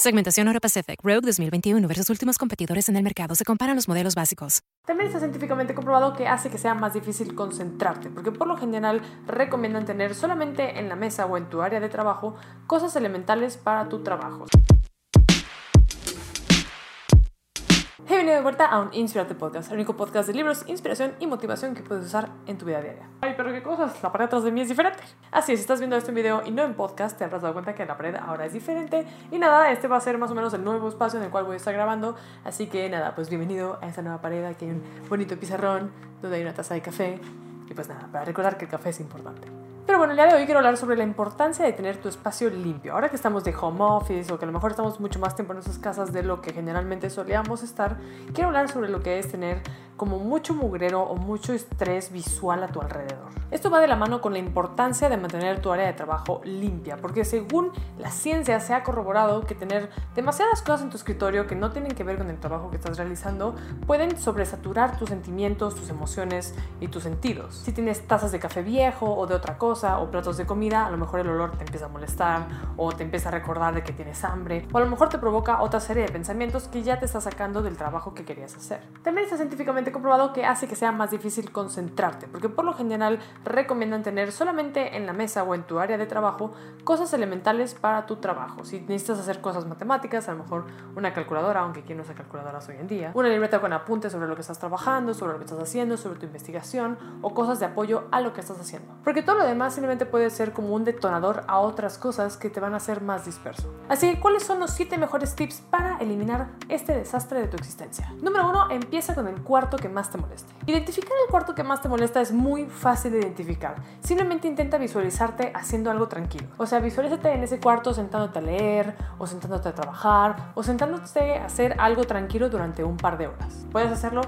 Segmentación Euro Pacific Rogue 2021 versus últimos competidores en el mercado. Se comparan los modelos básicos. También está científicamente comprobado que hace que sea más difícil concentrarte, porque por lo general recomiendan tener solamente en la mesa o en tu área de trabajo cosas elementales para tu trabajo. Bienvenido de vuelta a un Inspirate Podcast, el único podcast de libros, inspiración y motivación que puedes usar en tu vida diaria. Pero qué cosas, la pared atrás de mí es diferente. Así es, si estás viendo este video y no en podcast, te habrás dado cuenta que la pared ahora es diferente. Y nada, este va a ser más o menos el nuevo espacio en el cual voy a estar grabando. Así que nada, pues bienvenido a esta nueva pared. Aquí hay un bonito pizarrón donde hay una taza de café. Y pues nada, para recordar que el café es importante. Pero bueno, el día de hoy quiero hablar sobre la importancia de tener tu espacio limpio. Ahora que estamos de home office o que a lo mejor estamos mucho más tiempo en nuestras casas de lo que generalmente solíamos estar, quiero hablar sobre lo que es tener como mucho mugrero o mucho estrés visual a tu alrededor. Esto va de la mano con la importancia de mantener tu área de trabajo limpia, porque según la ciencia se ha corroborado que tener demasiadas cosas en tu escritorio que no tienen que ver con el trabajo que estás realizando pueden sobresaturar tus sentimientos, tus emociones y tus sentidos. Si tienes tazas de café viejo o de otra cosa o platos de comida, a lo mejor el olor te empieza a molestar o te empieza a recordar de que tienes hambre o a lo mejor te provoca otra serie de pensamientos que ya te está sacando del trabajo que querías hacer. También está científicamente comprobado que hace que sea más difícil concentrarte, porque por lo general recomiendan tener solamente en la mesa o en tu área de trabajo cosas elementales para tu trabajo. Si necesitas hacer cosas matemáticas, a lo mejor una calculadora, aunque quién no usa calculadoras hoy en día, una libreta con apuntes sobre lo que estás trabajando, sobre lo que estás haciendo, sobre tu investigación o cosas de apoyo a lo que estás haciendo. Porque todo lo demás simplemente puede ser como un detonador a otras cosas que te van a hacer más disperso. Así que, ¿cuáles son los 7 mejores tips para eliminar este desastre de tu existencia? Número 1, empieza con el cuarto que más te moleste. Identificar el cuarto que más te molesta es muy fácil de identificar. Simplemente intenta visualizarte haciendo algo tranquilo. O sea, visualízate en ese cuarto sentándote a leer, o sentándote a trabajar, o sentándote a hacer algo tranquilo durante un par de horas. ¿Puedes hacerlo?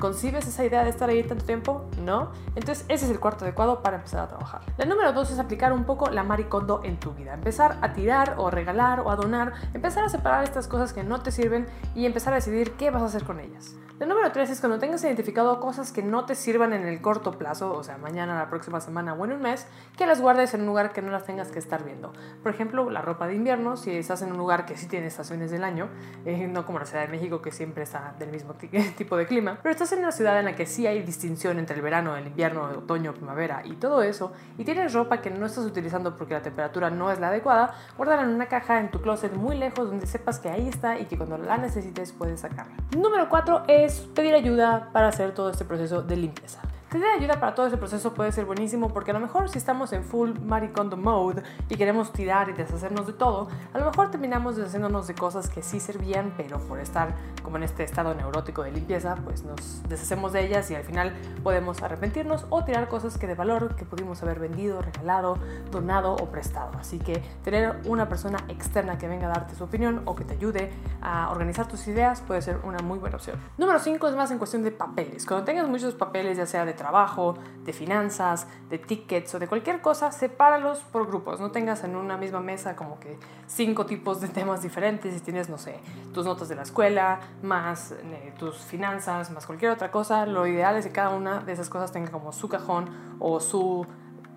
¿Concibes esa idea de estar ahí tanto tiempo? ¿No? Entonces ese es el cuarto adecuado para empezar a trabajar. La número dos es aplicar un poco la maricondo en tu vida. Empezar a tirar o regalar o a donar. Empezar a separar estas cosas que no te sirven y empezar a decidir qué vas a hacer con ellas. La número tres es cuando tengas identificado cosas que no te sirvan en el corto plazo, o sea, mañana, la próxima semana o en un mes, que las guardes en un lugar que no las tengas que estar viendo. Por ejemplo, la ropa de invierno, si estás en un lugar que sí tiene estaciones del año, eh, no como la Ciudad de México que siempre está del mismo tipo de clima, pero estás en una ciudad en la que sí hay distinción entre el verano, el invierno, el otoño, primavera y todo eso, y tienes ropa que no estás utilizando porque la temperatura no es la adecuada, guárdala en una caja en tu closet muy lejos donde sepas que ahí está y que cuando la necesites puedes sacarla. Número 4 es pedir ayuda para hacer todo este proceso de limpieza. Pedir ayuda para todo ese proceso puede ser buenísimo porque a lo mejor si estamos en full maricondo mode y queremos tirar y deshacernos de todo, a lo mejor terminamos deshaciéndonos de cosas que sí servían, pero por estar como en este estado neurótico de limpieza, pues nos deshacemos de ellas y al final podemos arrepentirnos o tirar cosas que de valor que pudimos haber vendido, regalado, donado o prestado. Así que tener una persona externa que venga a darte su opinión o que te ayude a organizar tus ideas puede ser una muy buena opción. Número 5 es más en cuestión de papeles. Cuando tengas muchos papeles, ya sea de trabajo, de finanzas, de tickets o de cualquier cosa, sepáralos por grupos. No tengas en una misma mesa como que cinco tipos de temas diferentes. Si tienes, no sé, tus notas de la escuela, más eh, tus finanzas, más cualquier otra cosa, lo ideal es que cada una de esas cosas tenga como su cajón o su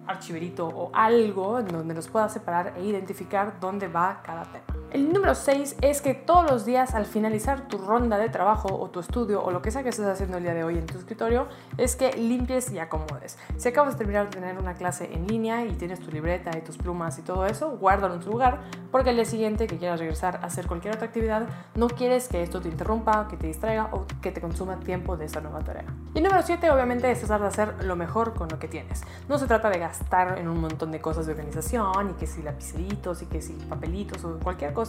archiverito o algo en donde los puedas separar e identificar dónde va cada tema. El número 6 es que todos los días al finalizar tu ronda de trabajo o tu estudio o lo que sea que estés haciendo el día de hoy en tu escritorio, es que limpies y acomodes. Si acabas de terminar de tener una clase en línea y tienes tu libreta y tus plumas y todo eso, guárdalo en tu lugar porque el día siguiente que quieras regresar a hacer cualquier otra actividad, no quieres que esto te interrumpa, que te distraiga o que te consuma tiempo de esa nueva tarea. Y el número 7 obviamente es tratar de hacer lo mejor con lo que tienes. No se trata de gastar en un montón de cosas de organización y que si lapiceritos y que si papelitos o cualquier cosa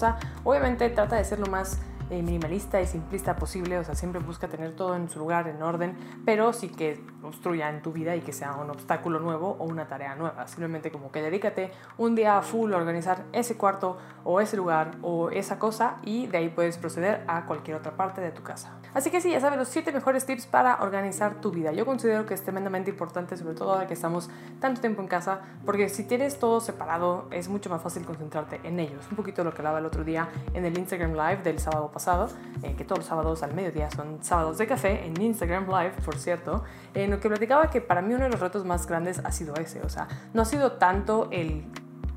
Obviamente trata de ser lo más eh, minimalista y simplista posible, o sea, siempre busca tener todo en su lugar, en orden, pero sí que obstruya en tu vida y que sea un obstáculo nuevo o una tarea nueva. Simplemente como que dedícate un día full a organizar ese cuarto o ese lugar o esa cosa y de ahí puedes proceder a cualquier otra parte de tu casa. Así que sí, ya sabes los 7 mejores tips para organizar tu vida. Yo considero que es tremendamente importante, sobre todo ahora que estamos tanto tiempo en casa, porque si tienes todo separado es mucho más fácil concentrarte en ellos. Un poquito lo que hablaba el otro día en el Instagram Live del sábado pasado, eh, que todos los sábados al mediodía son sábados de café, en Instagram Live, por cierto, en lo que platicaba que para mí uno de los retos más grandes ha sido ese, o sea, no ha sido tanto el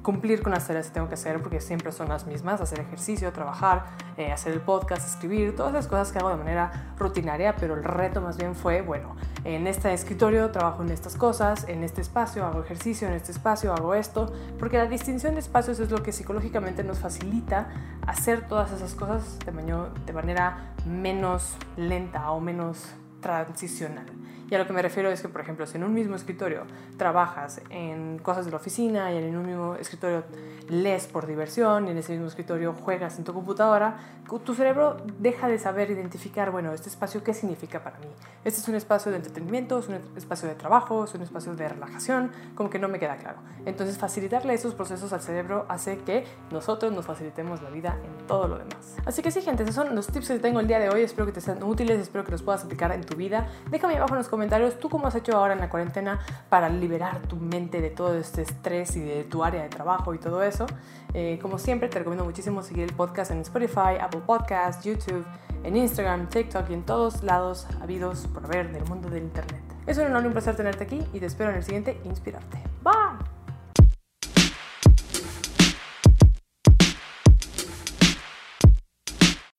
cumplir con las tareas que tengo que hacer porque siempre son las mismas, hacer ejercicio, trabajar, eh, hacer el podcast, escribir, todas las cosas que hago de manera rutinaria, pero el reto más bien fue, bueno, en este escritorio trabajo en estas cosas, en este espacio hago ejercicio, en este espacio hago esto, porque la distinción de espacios es lo que psicológicamente nos facilita hacer todas esas cosas de, de manera menos lenta o menos transicional. Y a lo que me refiero es que, por ejemplo, si en un mismo escritorio trabajas en cosas de la oficina y en un mismo escritorio lees por diversión y en ese mismo escritorio juegas en tu computadora, tu cerebro deja de saber identificar, bueno, este espacio qué significa para mí. Este es un espacio de entretenimiento, es un espacio de trabajo, es un espacio de relajación, como que no me queda claro. Entonces, facilitarle esos procesos al cerebro hace que nosotros nos facilitemos la vida en todo lo demás. Así que sí, gente, esos son los tips que tengo el día de hoy. Espero que te sean útiles, espero que los puedas aplicar en tu vida. Déjame abajo en los comentarios tú cómo has hecho ahora en la cuarentena para liberar tu mente de todo este estrés y de tu área de trabajo y todo eso. Eh, como siempre, te recomiendo muchísimo seguir el podcast en Spotify, Apple Podcasts, YouTube, en Instagram, TikTok y en todos lados habidos por ver del mundo del Internet. Es un un placer tenerte aquí y te espero en el siguiente Inspirarte.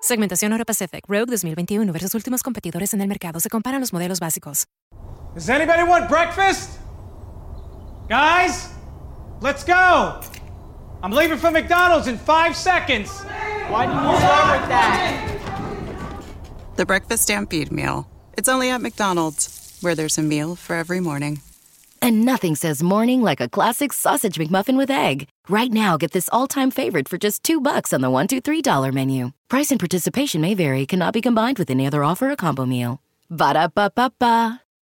Segmentación Euro Pacific Rogue 2021 versus últimos competidores en el mercado. Se comparan los modelos básicos. Does anybody want breakfast? Guys, let's go. I'm leaving for McDonald's in five seconds. Why did you start with that? The Breakfast Stampede Meal. It's only at McDonald's, where there's a meal for every morning. And nothing says morning like a classic sausage McMuffin with egg. Right now, get this all-time favorite for just two bucks on the one, two, three dollar menu. Price and participation may vary. Cannot be combined with any other offer or combo meal. Ba da ba ba ba.